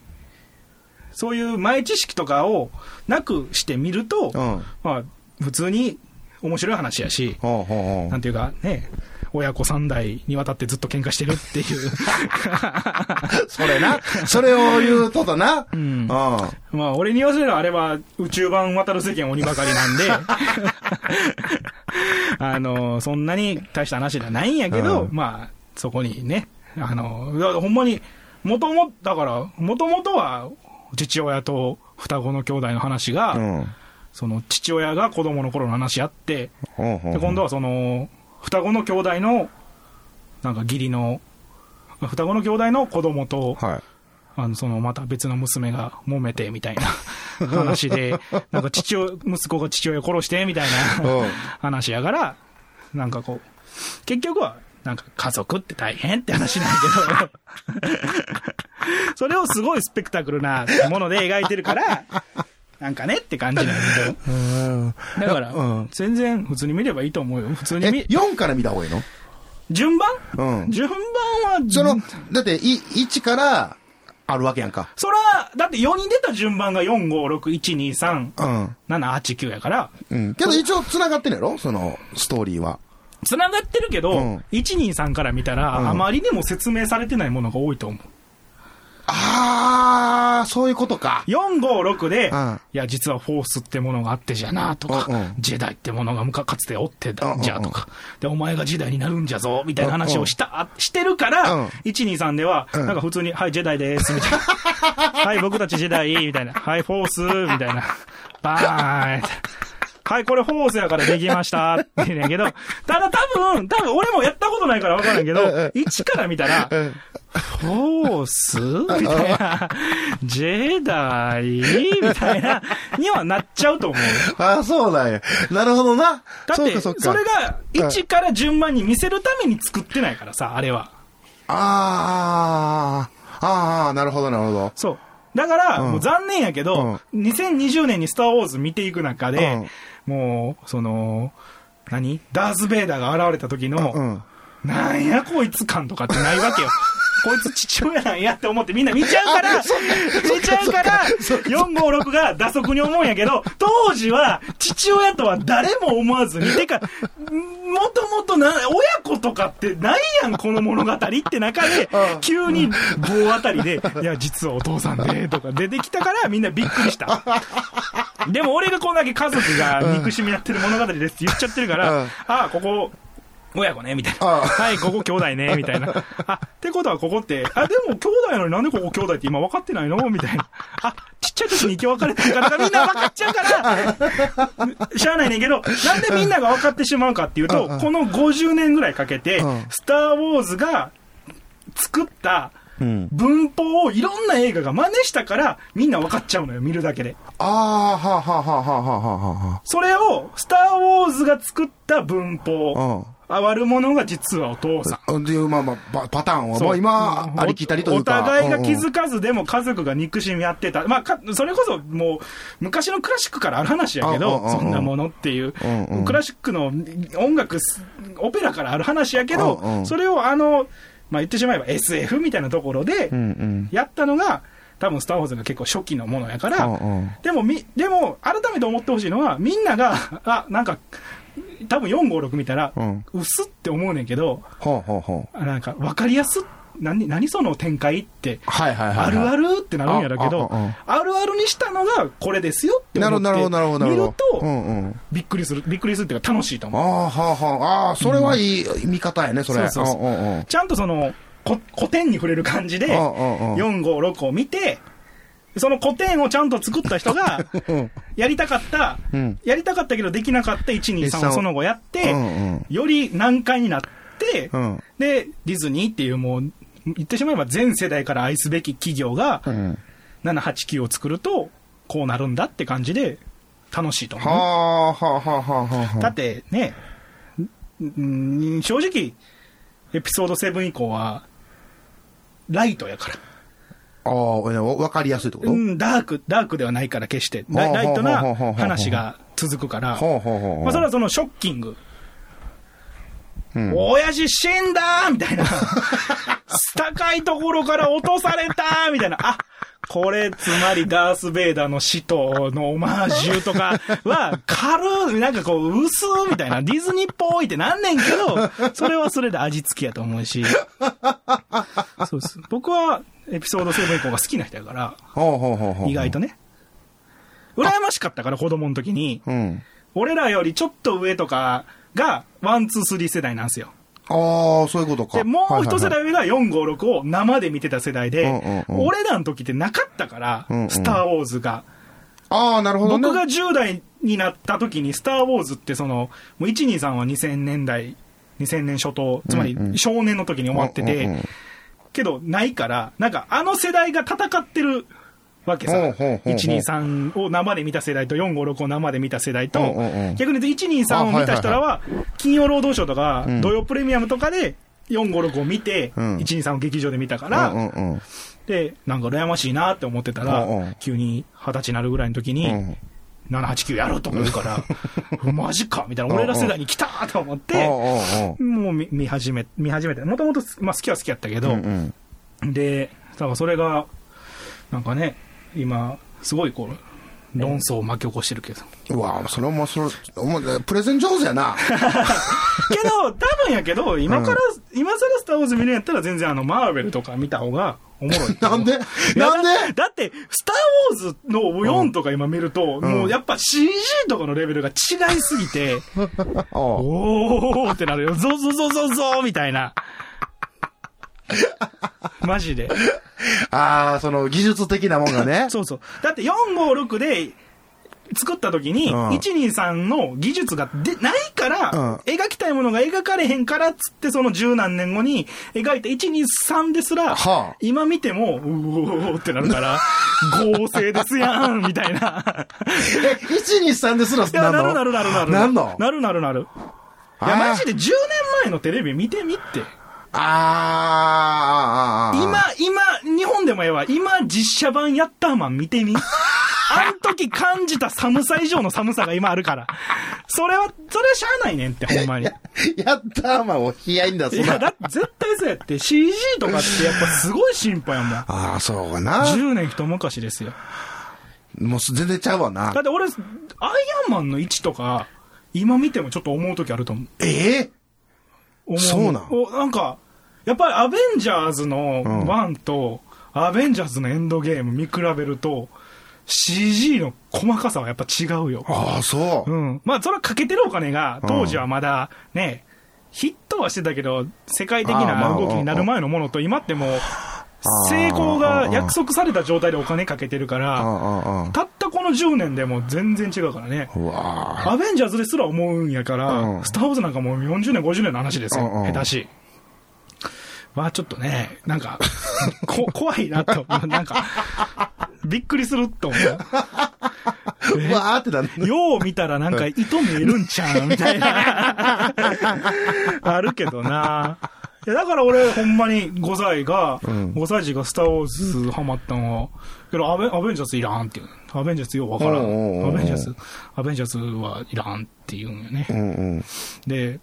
そういう前知識とかをなくしてみると、うん。まあ、普通に面白い話やし、ほうほうほなんていうかね、親子三代にわたってずっと喧嘩してるっていう。う。それな。それを言うととな。んうん。まあ、俺に言わせればあれは宇宙版渡る世間鬼ばかりなんで、あの、そんなに大した話ではないんやけど、うんまあ、そこにね、あの、ほんまに、もとも、だから、もともとは父親と双子の兄弟の話が、うん。その父親が子供の頃の話あって、ほうほうで今度はその、双子の兄弟の、なんか義理の、双子の兄弟の子供と、はい。あの、その、また別の娘が揉めてみたいな 話で、なんか父親、息子が父親殺してみたいなうん話やから、なんかこう、結局は、なんか家族って大変って話なんやけど、それをすごいスペクタクルなもので描いてるから、なんかねって感じなんやけうんど、だからうん、全然普通に見ればいいと思うよ。普通にえ、見、4から見た方がいいの？順番？うん。順番は、その、だって、い、1から、あるわけやんか。そら、だって4人出た順番が4、5、6、1、2、3、うん。7、8、9やから、うん。けど一応繋がってんやろ？その、ストーリーは。繋がってるけど、うん1、2、3から見たら、うんあまりにも説明されてないものが多いと思う。あー、そういうことか。4、5、6で、うんいや、実はフォースってものがあってじゃな、とか、うんうんジェダイってものがむかかつておってだうんうんじゃ、とか、で、お前がジェダイになるんじゃぞ、みたいな話をした、してるから、うん1、2、3では、うんなんか普通に、はい、ジェダイです、みたいな。はい、僕たちジェダイ、みたいな。はい、フォース、みたいな。バーン。はい、これフォースやからできましたって言うんやけど、ただ多分、多分俺もやったことないから分からんけど、1から見たら、うん。フォースみたいな、ジェダイみたいな、にはなっちゃうと思うよ。あー、そうなんや。なるほどな。だって、それが1から順番に見せるために作ってないからさ、あれは。あー、あー、なるほど、なるほど。そう。だから、うんもう残念やけど、2020年にスター・ウォーズ見ていく中で、もう、その、何？ダース・ベイダーが現れた時の、うん。なんやこいつ感とかってないわけよ。こいつ父親なんやって思ってみんな見ちゃうから、見ちゃうから、456が打足に思うんやけど、当時は父親とは誰も思わずに、てか、もともとな、親子とかってないやん、この物語って中で、急に棒あたりで、いや、実はお父さんで、とか出てきたからみんなびっくりした。でも俺がこんだけ家族が憎しみ合ってる物語ですって言っちゃってるから、うん。ああ、ここ、親子ね、みたいな。ああはい、ここ兄弟ね、みたいな。あ、ってことはここって、あ、でも兄弟なのになんでここ兄弟って今分かってないの？みたいな。あ、ちっちゃい時に生き別れてるから、みんな分かっちゃうから、しゃあないねんけど、なんでみんなが分かってしまうかっていうと、この50年ぐらいかけてうん、スター・ウォーズが作ったうん。文法をいろんな映画が真似したから、みんな分かっちゃうのよ、見るだけで。あー、はあ、はあ、はあ、はあ、はあ、はそれを、スター・ウォーズが作った文法、あ。悪者が実はお父さん。っていう、まあまあ、パパターンはそうもう今、ありきたりというか。お互いが気うんづかずでも家族が憎しみ合ってた。まあか、それこそもう、昔のクラシックからある話やけど、そんなものっていう。クラシックの音楽、オペラからある話やけどそれをあの、まあ言ってしまえば SF みたいなところで。やったのが、多分スター・ウォーズが結構初期のものやから、でもみ、でも、改めて思ってほしいのは、みんなが、あ、なんか、多分456見たら、うん薄って思うねんけど、ほうほうほなんか、わかりやすっ、何、何その展開って、はいはいはいはい。あるあるってなるんやろうけど、ああるあるにしたのがこれですよってなる思って見るるほど。うと、んうん。びっくりする、びっくりするっていうか楽しいとあ思う。あ、はあはあ。ああ、それはいい見方やね、それ。そうそうそう。ちゃんとその、こ古典に触れる感じで、うんうんうん4、5、6を見て、その古典をちゃんと作った人が、うんやりたかった、うんやりたかったけどできなかった1、2、3をその後やって、うんうんより難解になって、うんで、ディズニーっていうもう、言ってしまえば全世代から愛すべき企業が、うん。7、8、9を作ると、こうなるんだって感じで、楽しいと思う。はあ、はあ、はあ、はあ、はあ。だってね、正直、エピソード7以降は、ライトやから。ああ、わかりやすいってこと？うん、ダーク、ダークではないから決して。ライトな話が続くから。まあ、それはそのショッキング。うん親父死んだみたいな。高いところから落とされたみたいな。あ、これ、つまりダース・ベイダーの死とのオマージュとかは、軽い、なんかこう、薄みたいな、ディズニーっぽいってなんねんけど、それはそれで味付きやと思うし。そうです。僕は、エピソード7以降が好きな人やから。意外とね。羨ましかったから、子供の時に。うん。俺らよりちょっと上とかが、ワン、ツー、スリー世代なんですよ。ああ、そういうことか。で、もう一世はいはいはい代上が4、5、6を生で見てた世代で、うんうんうん俺らの時ってなかったから、うんうんスター・ウォーズが。ああ、なるほどね。僕が10代になった時に、スター・ウォーズってその、もう123は2000年代、2000年初頭、つまり少年の時に終わってて、うんうんうんけどないから、なんかあの世代が戦ってるわけさ。ほうほうほうほう123を生で見た世代と456を生で見た世代と、逆に言うと123を見た人らは、金曜ロードショーとか、ん。土曜プレミアムとかで456を見て、うん123を劇場で見たから、で、なんか羨ましいなって思ってたら、急に二十歳になるぐらいの時に、うん。789やるとか言うから、マジかみたいな、俺ら世代に来たと思って、もう見見始め、見始めて、もともと、まあ好きは好きやったけど、で、だからそれが、なんかね、今、すごいこう、論争を巻き起こしてるけど。うわそれはもうそれプレゼン上手やな けど、多分やけど、今から、今更スター・ウォーズ見るんやったら全然あの、マーベルとか見た方がおもろい。なんで？なんで？だだって、スター・ウォーズの4とか今見ると、もうやっぱ CG とかのレベルが違いすぎて、おーってなるよ。ゾゾゾゾゾみたいな。マジで。ああその技術的なもんがね そうそう。だって456で作った時に、うん123の技術がでないから、うん描きたいものが描かれへんからっつって、その十何年後に描いた123ですら、はあ今見ても、うおーってなるから、合成ですやんみたいな。え123ですらなるなるなるなる。なんの？なるなるなる。いや、マジで10年前のテレビ見てみって。あーあ今、今、日本でもええわ。今、実写版ヤッターマン見てみ。あん時感じた寒さ以上の寒さが今あるから。それは、それはしゃあないねんって、ほんまに。いやったーまんを冷やいんだすや、なだって絶対そうやって、CG とかってやっぱすごい進歩やもん。ああそうかな10年一昔ですよ。もう全然ちゃうわなだって俺、アイアンマンの位置とか、今見てもちょっと思う時あると思う。ええ思う。そうなん？おなんか、やっぱりアベンジャーズのうん。1と、アベンジャーズのエンドゲーム見比べると、CG の細かさはやっぱ違うよ。ああそう。うん。まあ、それはかけてるお金が、当時はまだね、ヒットはしてたけど、世界的な動きになる前のものと、今ってもう、成功が約束された状態でお金かけてるかあら、たったこの10年でもう全然違うからね。アベンジャーズですら思うんやから、うんスター・ウォーズなんかもう40年、50年の話ですよ、下手し。まあちょっとね、なんか、こ怖いなと、なんか、びっくりすると思う。うわーってなんだよう見たらなんか糸見えるんちゃうみたいな。あるけどな。いやだから俺、ほんまに5歳が、ん5歳児がスター・ウォーズハマったのは、けどアベアベンジャーズいらんっていう。アベンジャーズようわからん。アベンジャーズ、アベンジャーズはいらんって言うんよね。うんうんで、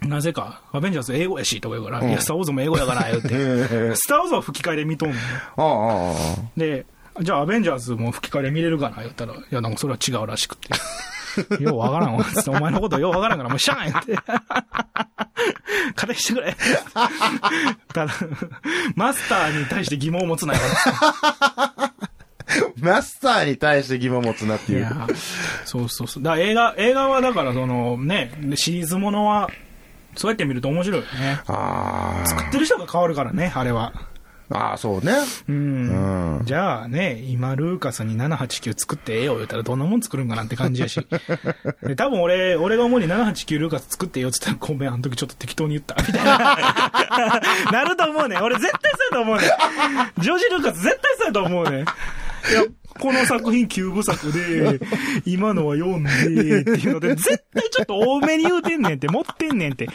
なぜか、アベンジャーズ英語やしとか言うから、いや、スター・ウォーズも英語やから、言うて。スター・ウォーズは吹き替えで見とんのよ。で、じゃあアベンジャーズも吹き替えで見れるかな言ったら、いや、なんかそれは違うらしくて。ようわからんわ。つってお前のことようわからんから、もうしゃあんやって。勝手にしてくれ。ただ、マスターに対して疑問を持つなよ。マスターに対して疑問持つなっていういや、そうそうそう。だ映画、映画はだからそのね、シリーズものは、そうやって見ると面白いよね。作ってる人が変わるからね、あれは。ああそうねうん。うんじゃあね、今、ルーカスに789作ってええよ言ったらどんなもん作るんかなって感じやし。で、多分俺、俺が主に789ルーカス作ってええよって言ったら、ごめん、あの時ちょっと適当に言った。みたいな。なると思うね。俺絶対そうやと思うね。ジョージ・ルーカス絶対そうやと思うね。いや、この作品9部作で、今のは読んで、っていうので、絶対ちょっと多めに言うてんねんって、持ってんねんって。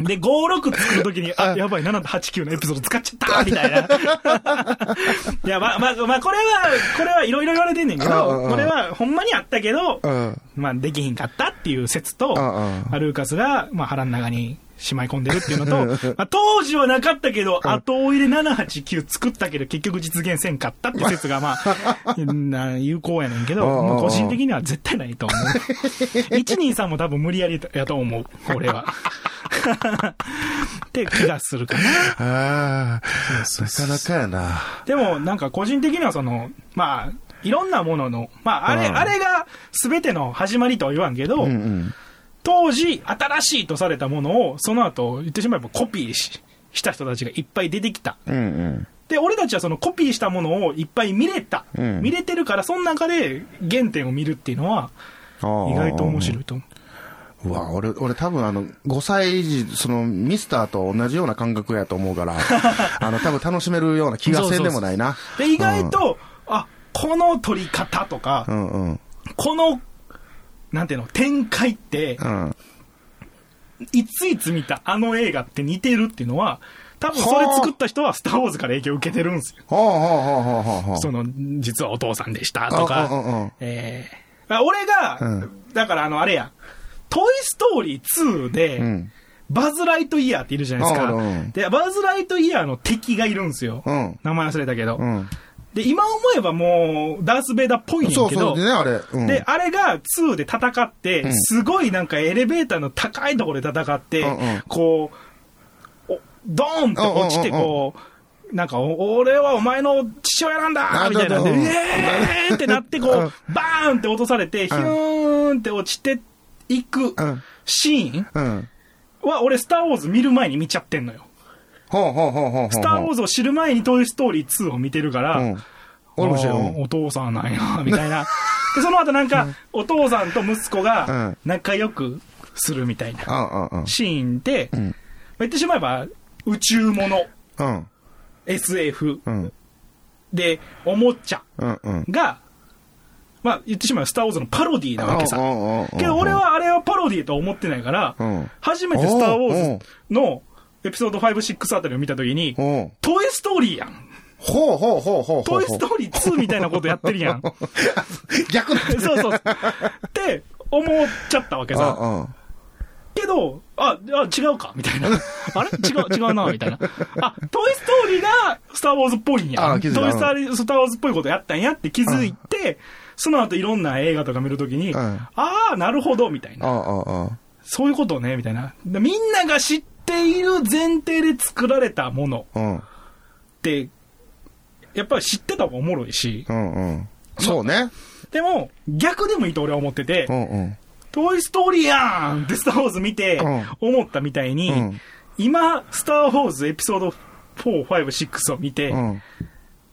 で、56作るときに、あ、やばい、7と8、9のエピソード使っちゃったみたいな。いや、まあ、まあ、まあ、これは、これはいろいろ言われてんねんけど、んこれはほんまにあったけど、うんまあ、できひんかったっていう説と、あルーカスが、まあ、腹の中にしまい込んでるっていうのと、まあ、当時はなかったけど、後追いで789作ったけど、結局実現せんかったって説が、まあ、な有効やねんけど、うんうんうんもう個人的には絶対ないと思う。123も多分無理やりやと思う、俺は。って気がするかな。ああ。なかなかやな。でも、なんか個人的にはその、まあ、いろんなものの、まあ、あれ、うん。あれが全ての始まりとは言わんけど、うんうん当時、新しいとされたものを、その後、言ってしまえばコピーしした人たちがいっぱい出てきた。うんうんでで、俺たちはそのコピーしたものをいっぱい見れた。うん見れてるから、その中で原点を見るっていうのは、意意外と面白いと思う。うわ、俺、俺多分あの、5歳児、その、ミスターと同じような感覚やと思うから、あの、多分楽しめるような気がせんでもないな。で、意外と、あ、この撮り方とか、うんうん。この、なんていうの、展開って、うん。いついつ見たあの映画って似てるっていうのは、多分それ作った人はスター・ウォーズから影響を受けてるんですよ。その、実はお父さんでしたとか、うんうんうんえーあ俺が、うんだからあの、あれや、トイ・ストーリー2で、うん。バズ・ライトイヤーっているじゃないですか。で、バズ・ライトイヤーの敵がいるんですよ。うん名前忘れたけど。うん。で、今思えばもう、ダース・ベイダーっぽいねんけど、そうそう、でね、あれ。うん。で、あれが2で戦って、んすごいなんかエレベーターの高いところで戦って、うんうんこう、おドーンって落ちて、こう、なんか、お俺はお前の父親なんだあみたいなんで、うんイエーイってなって、こうバーンって落とされて、ヒューンって落ちていくうん。シーンうん。は、俺、スター・ウォーズ見る前に見ちゃってんのよ。スター・ウォーズを知る前にトイ・ストーリー2を見てるから、うん。俺も知らあんーお父さんなんや、みたいな。で、その後なんか、お父さんと息子が仲良くするみたいなうんうんうん。シーンで、言ってしまえば、宇宙もの、うん。SF うん。で、おもちゃうんうん。が、まあ言ってしまえばスター・ウォーズのパロディーなわけさ。けど俺はあれはパロディーとは思ってないから、うん初めてスター・ウォーズのエピソード5、6あたりを見たときに、うん。トイ・ストーリーやん。ほうほうほうほうほう。トイ・ストーリー2みたいなことやってるやん。逆なんだそうそう。って思っちゃったわけさ。けど、あ、あ違うかみたいな。あれ？違う、違うなみたいな。あ、トイ・ストーリーがスター・ウォーズっぽいんや。トイあ気づいたスターリー・スター・ウォーズっぽいことやったんやって気づいて、その後いろんな映画とか見るときに、うんああ、なるほど、みたいな。そういうことね、みたいな。でみんなが知っている前提で作られたものうん。って、やっぱり知ってた方がおもろいし、うんうん。そうね。でも、逆でもいいと俺は思ってて、うんうん。トイ・ストーリーやんってスター・ウォーズ見てう思ったみたいに、うん今、スター・ウォーズエピソード4、5、6を見て、うん。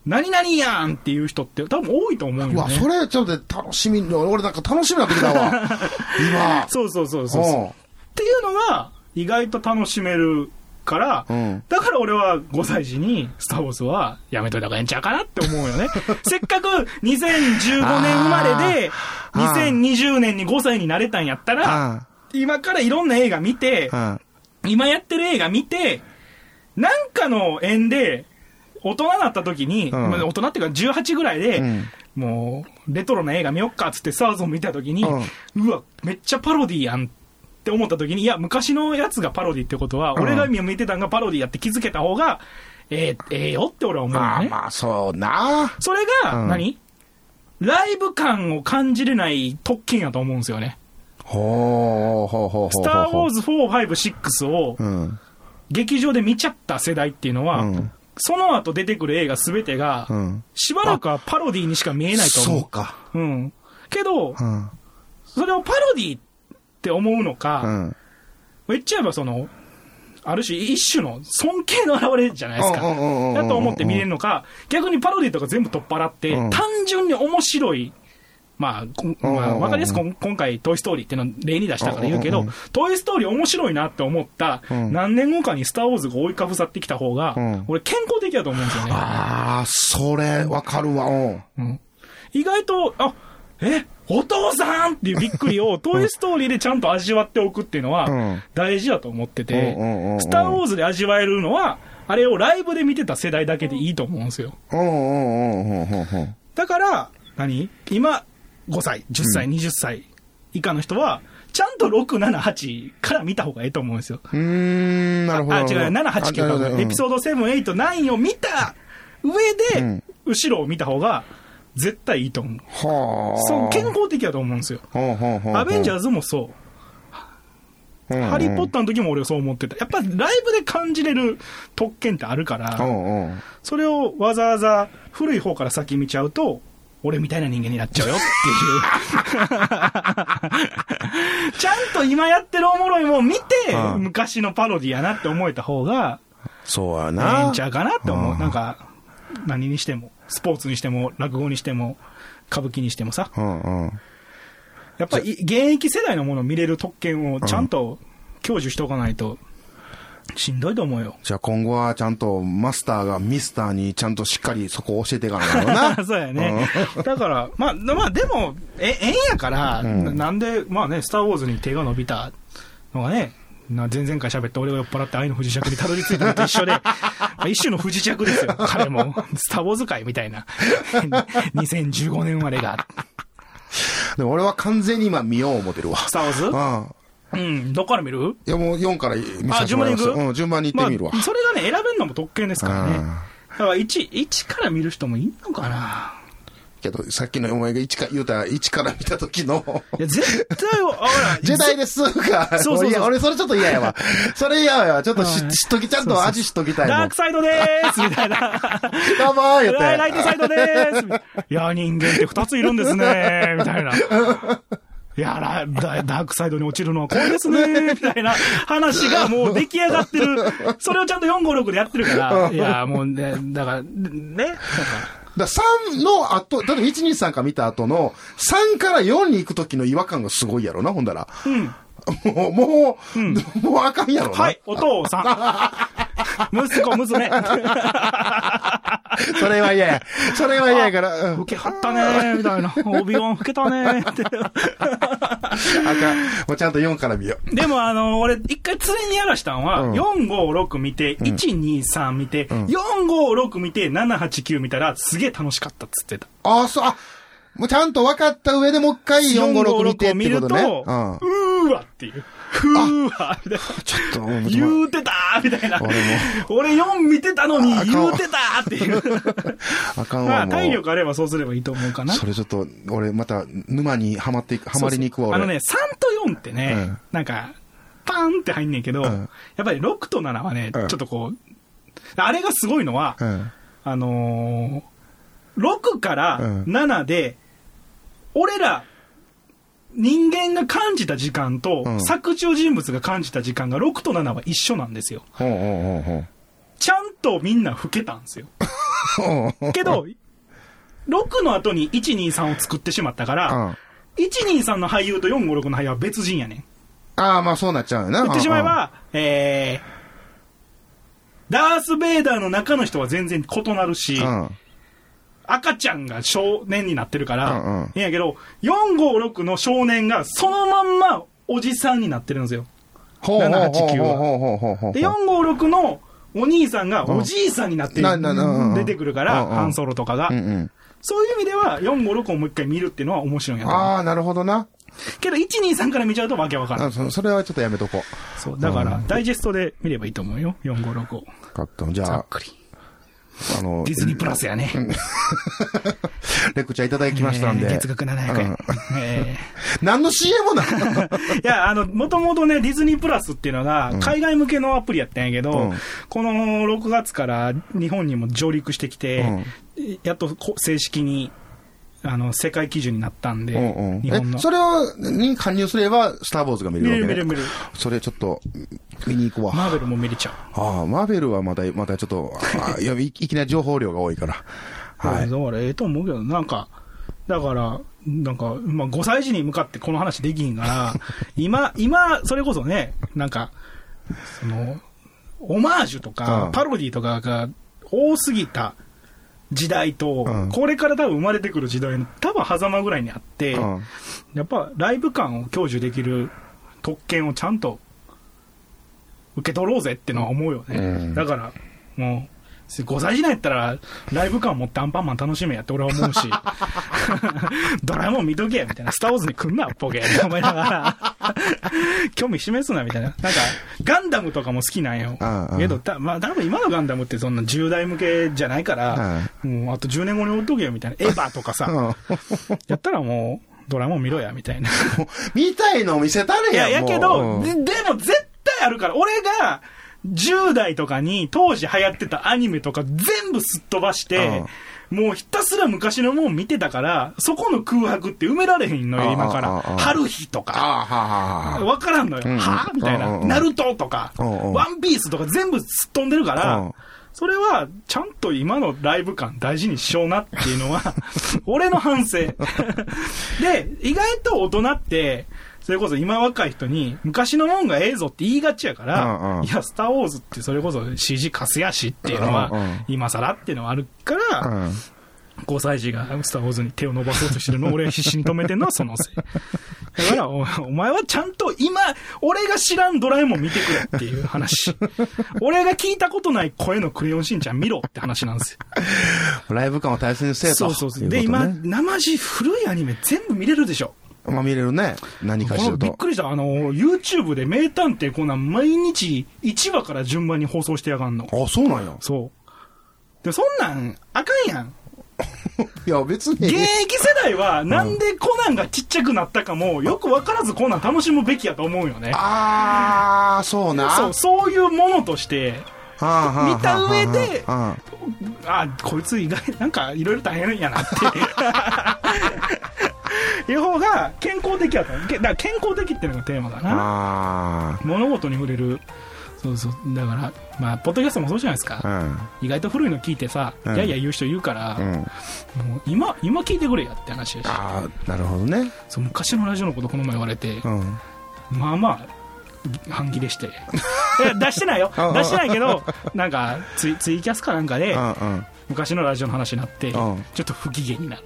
何々やんっていう人って多分多いと思ううわ、よね。それちょっと楽しみ、俺なんか楽しみになってきたわ。今。そうそうそうそうそう。うんっていうのが意外と楽しめるから、うん。だから俺は5歳児にスター・ウォーズはやめといた方がええんちゃうかなって思うよね。せっかく2015年生まれで、あー。2020年に5歳になれたんやったら、あ今からいろんな映画見て、あ。今やってる映画見て、なんかの縁で、大人になった時に、うん。まあ大人っていうか18ぐらいで、うん。もう、レトロな映画見よっかっつってスターズを見た時に、うわ、めっちゃパロディやんって思った時に、いや、昔のやつがパロディってことは、うん俺が見てたんがパロディやって気づけた方が、ええええよって俺は思うね。あまあ、そうな。それが、うん何？ライブ感を感じれない特権やと思うんですよね。ほうほうほ。スター・ウォーズ4、5、6をうん。劇場で見ちゃった世代っていうのは、うんその後出てくる映画すべてが、うん。しばらくはパロディにしか見えないと思う。そうか。うん。けど、うん。それをパロディって思うのうか、ん。言っちゃえばその、ある種一種の尊敬の表れじゃないですか。だと思って見れるのか、逆にパロディとか全部取っ払って、うん単純に面白い、まあ、こまあ、わかりやすく今今回トイストーリーっていうのを例に出したから言うけどトイストーリー面白いなって思った、うん何年後かにスターウォーズが追いかぶさってきた方がうん、俺健康的だと思うんですよね。ああ、それ、わかるわ。うん。うん意外と、あ、え、お父さんっていうびっくりを、トイストーリーでちゃんと味わっておくっていうのはうん、大事だと思っててスター・ウォーズで味わえるのは、あれをライブで見てた世代だけでいいと思うんですよ。だから、何？今、5歳、10歳、20歳以下の人は、ちゃんと6、7、8から見た方がいいと思うんですよ。うーん、なるほど。あ、違う、7、8、9か。エピソード7、8、9を見た上で、うん後ろを見た方が、絶対いいと思う。はあ。そう、健康的だと思うんですよ。ほうほうほうほうアベンジャーズもそう。ハリー・ポッターの時も俺はそう思ってた。やっぱりライブで感じれる特権ってあるかうら。それをわざわざ古い方から先見ちゃうと、俺みたいな人間になっちゃうよっていう。ちゃんと今やってるおもろいもん見て、うん昔のパロディやなって思えた方が、そうやええな。んちゃうかなって思う。うんなんか、何にしても、スポーツにしても、落語にしても、歌舞伎にしてもさ、うんうん。やっぱり現役世代のものを見れる特権をちゃんと享受しておかないと、しんどいと思うよ。じゃあ今後はちゃんとマスターがミスターにちゃんとしっかりそこを教えていかないとな。そうやね。だから、まあ、まあ、でも、え、えんやから、んなんで、まあね、スター・ウォーズに手が伸びたのがね、な前々回喋って俺が酔っ払って愛の不時着にたどり着いたのと一緒で、まあ一種の不時着ですよ、彼も。スター・ウォーズ界みたいな。2015年生まれが。でも俺は完全に今見よう思ってるわ。スター・ウォーズ？うん。うん、どっから見る？いやもう4から見させてもらいま順番に行く？うん、順番に行ってみるわ。まあ、それがね、選べるのも特権ですからね。うんだから1、1から見る人もいんのかな？けど、さっきのお前が1か言うたら1から見た時の、いや、絶対、あら、ジェダイですが、そうそうそういや、俺それちょっと嫌やわ。それ嫌やわ。ちょっとしはい知っとき、ちゃんと味知っときたいダーク。サイドでーすみたいな。どうもー言って。ライトサイドでーすいや、人間って二ついるんですねみたいな。いやラダ、ダークサイドに落ちるのはこれですねみたいな話がもう出来上がってる。それをちゃんと456でやってるから。いや、もうね、だから、ね、なんかだ3の後、例えば1、2、3か見た後の、3から4に行く時の違和感がすごいやろな、ほんだら。うん。もう、もう、もうあかんやろな。はい、お父さん。息子、娘。それは嫌や。それは嫌やから。うん老けはったねみたいな。オビオン老けたねって。あかん。もうちゃんと4から見よう。でもあの、俺、一回連れにやらしたんは、うん4、5、6見て、1、2、3見て、4、5、6見て、7、8、9見たら、すげえ楽しかったっつってた。ああ、そう、あ、もうちゃんと分かった上でもう一回4、5、6見てってことね。うーわっていう。ふーわみたいな。ちょっと、言うてたーみたいな。俺も俺4見てたのにあ言うてたーっていう。あかんまわ。体力あればそうすればいいと思うかな。それちょっと、俺また沼にはまっていく、はまりに行くわ、俺。あのね、3と4ってね、うんなんか、パーンって入んねんけど、うんやっぱり6と7はね、うんちょっとこう、あれがすごいのは、うん。あのー、6からうん7で、俺ら、人間が感じた時間と、うん作中人物が感じた時間が6と7は一緒なんですよ。ほうほうほうほう。ちゃんとみんな老けたんですよ。ほうほうけど、6の後に1、2、3を作ってしまったから、うん1、2、3の俳優と4、5、6の俳優は別人やねん。ああ、まあそうなっちゃうよな。言ってしまえば、えー、ダース・ベイダーの中の人は全然異なるし、うん、うん。赤ちゃんが少年になってるから、うんうんいいんやけど、456の少年がそのまんまおじさんになってるんですよ。ほうほうほうほう789は。で、456のお兄さんがおじいさんになって出てくるから、ハンソロとかが。うんうん。そういう意味では、456をもう一回見るっていうのは面白いんや。ああ、なるほどな。けど、1、2、3から見ちゃうとわけわからん。あそそれはちょっとやめとこそう。だから、ダイジェストで見ればいいと思うよ。456を。う。カット。じゃあ、ざっくり。あの、ディズニープラスやね。レクチャーいただきましたんで。えー月額700円。え 何の CM なー いや、あの、もともとね、ディズニープラスっていうのが、海外向けのアプリやったんやけど、うんこの6月から日本にも上陸してきて、やっとこ正式に、あの、世界基準になったんで、うんうん。日本のえ、。それを、に加入すれば、スター・ウォーズが見れ見るわけね？れる見れる見れる。それちょっと、見に行くわ。マーベルも見れちゃう。ああ、マーベルはまだ、まだちょっと、あ いやい、いきなり情報量が多いから。はい。だからええと思うけど、なんか、だから、なんか、まあ、5歳児に向かってこの話できひんから、今、今、それこそね、なんか、その、オマージュとか、うんパロディとかが多すぎた時代と、うん。これから多分生まれてくる時代の多分狭間ぐらいにあって、うん。やっぱライブ感を享受できる特権をちゃんと受け取ろうぜってのは思うよね。うん。だから、もう、5歳児なんやったら、ライブ感持ってアンパンマン楽しめやって俺は思うし、ドラえもん見とけやみたいな、スターウォーズに来んな、ボケ。って思いながら、興味示すなみたいな。なんか、ガンダムとかも好きなんよ。けど、たまあ、多分今のガンダムってそんな10代向けじゃないから、もうあと10年後に追っとけよみたいな、エヴァとかさ、うん。やったらもう、ドラえもん見ろや、みたいな。見たいの見せたれいや、ややけど、ででも絶対あるから、俺が、10代とかに当時流行ってたアニメとか全部すっ飛ばして、もうひたすら昔のもん見てたから、そこの空白って埋められへんのよ、今から。春日とか。わからんのよ。うんはぁみたいな。ナルトとか、ワンピースとか全部すっ飛んでるからうん、それは、ちゃんと今のライブ感大事にしようなっていうのは、俺の反省。で、意外と大人って、それこそ今若い人に、昔のもんがええぞって言いがちやから、うんうんいや、スターウォーズってそれこそ CG カスやしっていうのは、今更っていうのはあるから、うん。5歳児がスター・ウォーズに手を伸ばそうとしてるのを俺が必死に止めてるのはそのせい。だからお、お前はちゃんと今、俺が知らんドラえもん見てくれっていう話。俺が聞いたことない声のクレヨンしんちゃん見ろって話なんですよ。ライブ感を大切にせえと。そうそうそう。いで、ね生地古いアニメ全部見れるでしょ。まあ見れるね。何かしこのると。びっくりした。あの、YouTube で名探偵コナン毎日1話から順番に放送してやがんの。あ、そうなんや。そう。で、そんなん、あかんやん。いや、別に。現役世代は、なんでコナンがちっちゃくなったかも、よく分からずコナン楽しむべきやと思うよね。あー、そうな。そう、そういうものとして、見た上ではあ、こいつ意外、なんかいろいろ大変やなって。いう方が健康的やと思う。けだから健康的っていうのがテーマだあな。あ物事に触れる。そうそう。だから、まあ、ポッドキャストもそうじゃないですか。ー。意外と古いの聞いてさ、うんいやいや言う人言うから、うん。うん。もう今、今聞いてくれやって話やし。ああ、なるほどね。そう昔のラジオのことこの前言われて、うん。まあまあ、半切れして。出してないようん うん。出してないけど、なんかツイ、ツイキャスかなんかでう、んうん。昔のラジオの話になって、ちうんょっと不機嫌になる。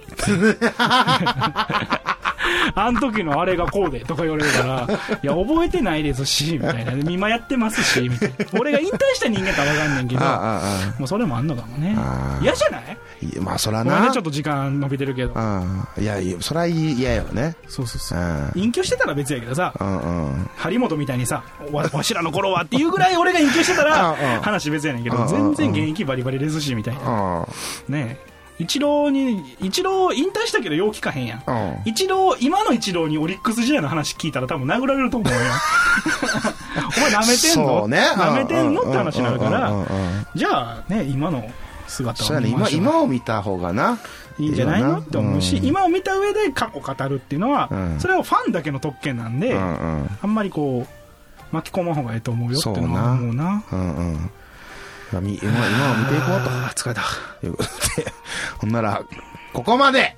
あの時のあれがこうでとか言われるから、いや、覚えてないですし、みたいな。今やってますし、みたいな。俺が引退した人間ってわかんねんけど、ああ、あもうそれもあんのかもね嫌じゃない？まあ、そらな。ね、ちょっと時間伸びてるけど。うん。いや、いやそら嫌よね。そうそうそうう。ん。隠居してたら別やけどさ、うんうん。張本みたいにさ、わわしらの頃はっていうぐらい俺が隠居してたら話別やねんけど、うんうん全然現役バリバリレズシみたいな。うん。ねえ。一郎に、一郎引退したけどよう聞かへんやん。うん。一郎、今の一郎にオリックス時代の話聞いたら多分殴られると思うよ。お前舐めてんの？ね。舐めてんの？って話になるから、じゃあね、今の姿を見ましょう今を見た方がな。いいんじゃないの？って思うし、うん今を見た上で過去語るっていうのは、うんそれはファンだけの特権なんで、うんうん。あんまりこう、巻き込まん方がええと思うよっていうのは思うな。うんうん。今、今を見ていこうと。疲れた。いうことで、ほんなら、ここまで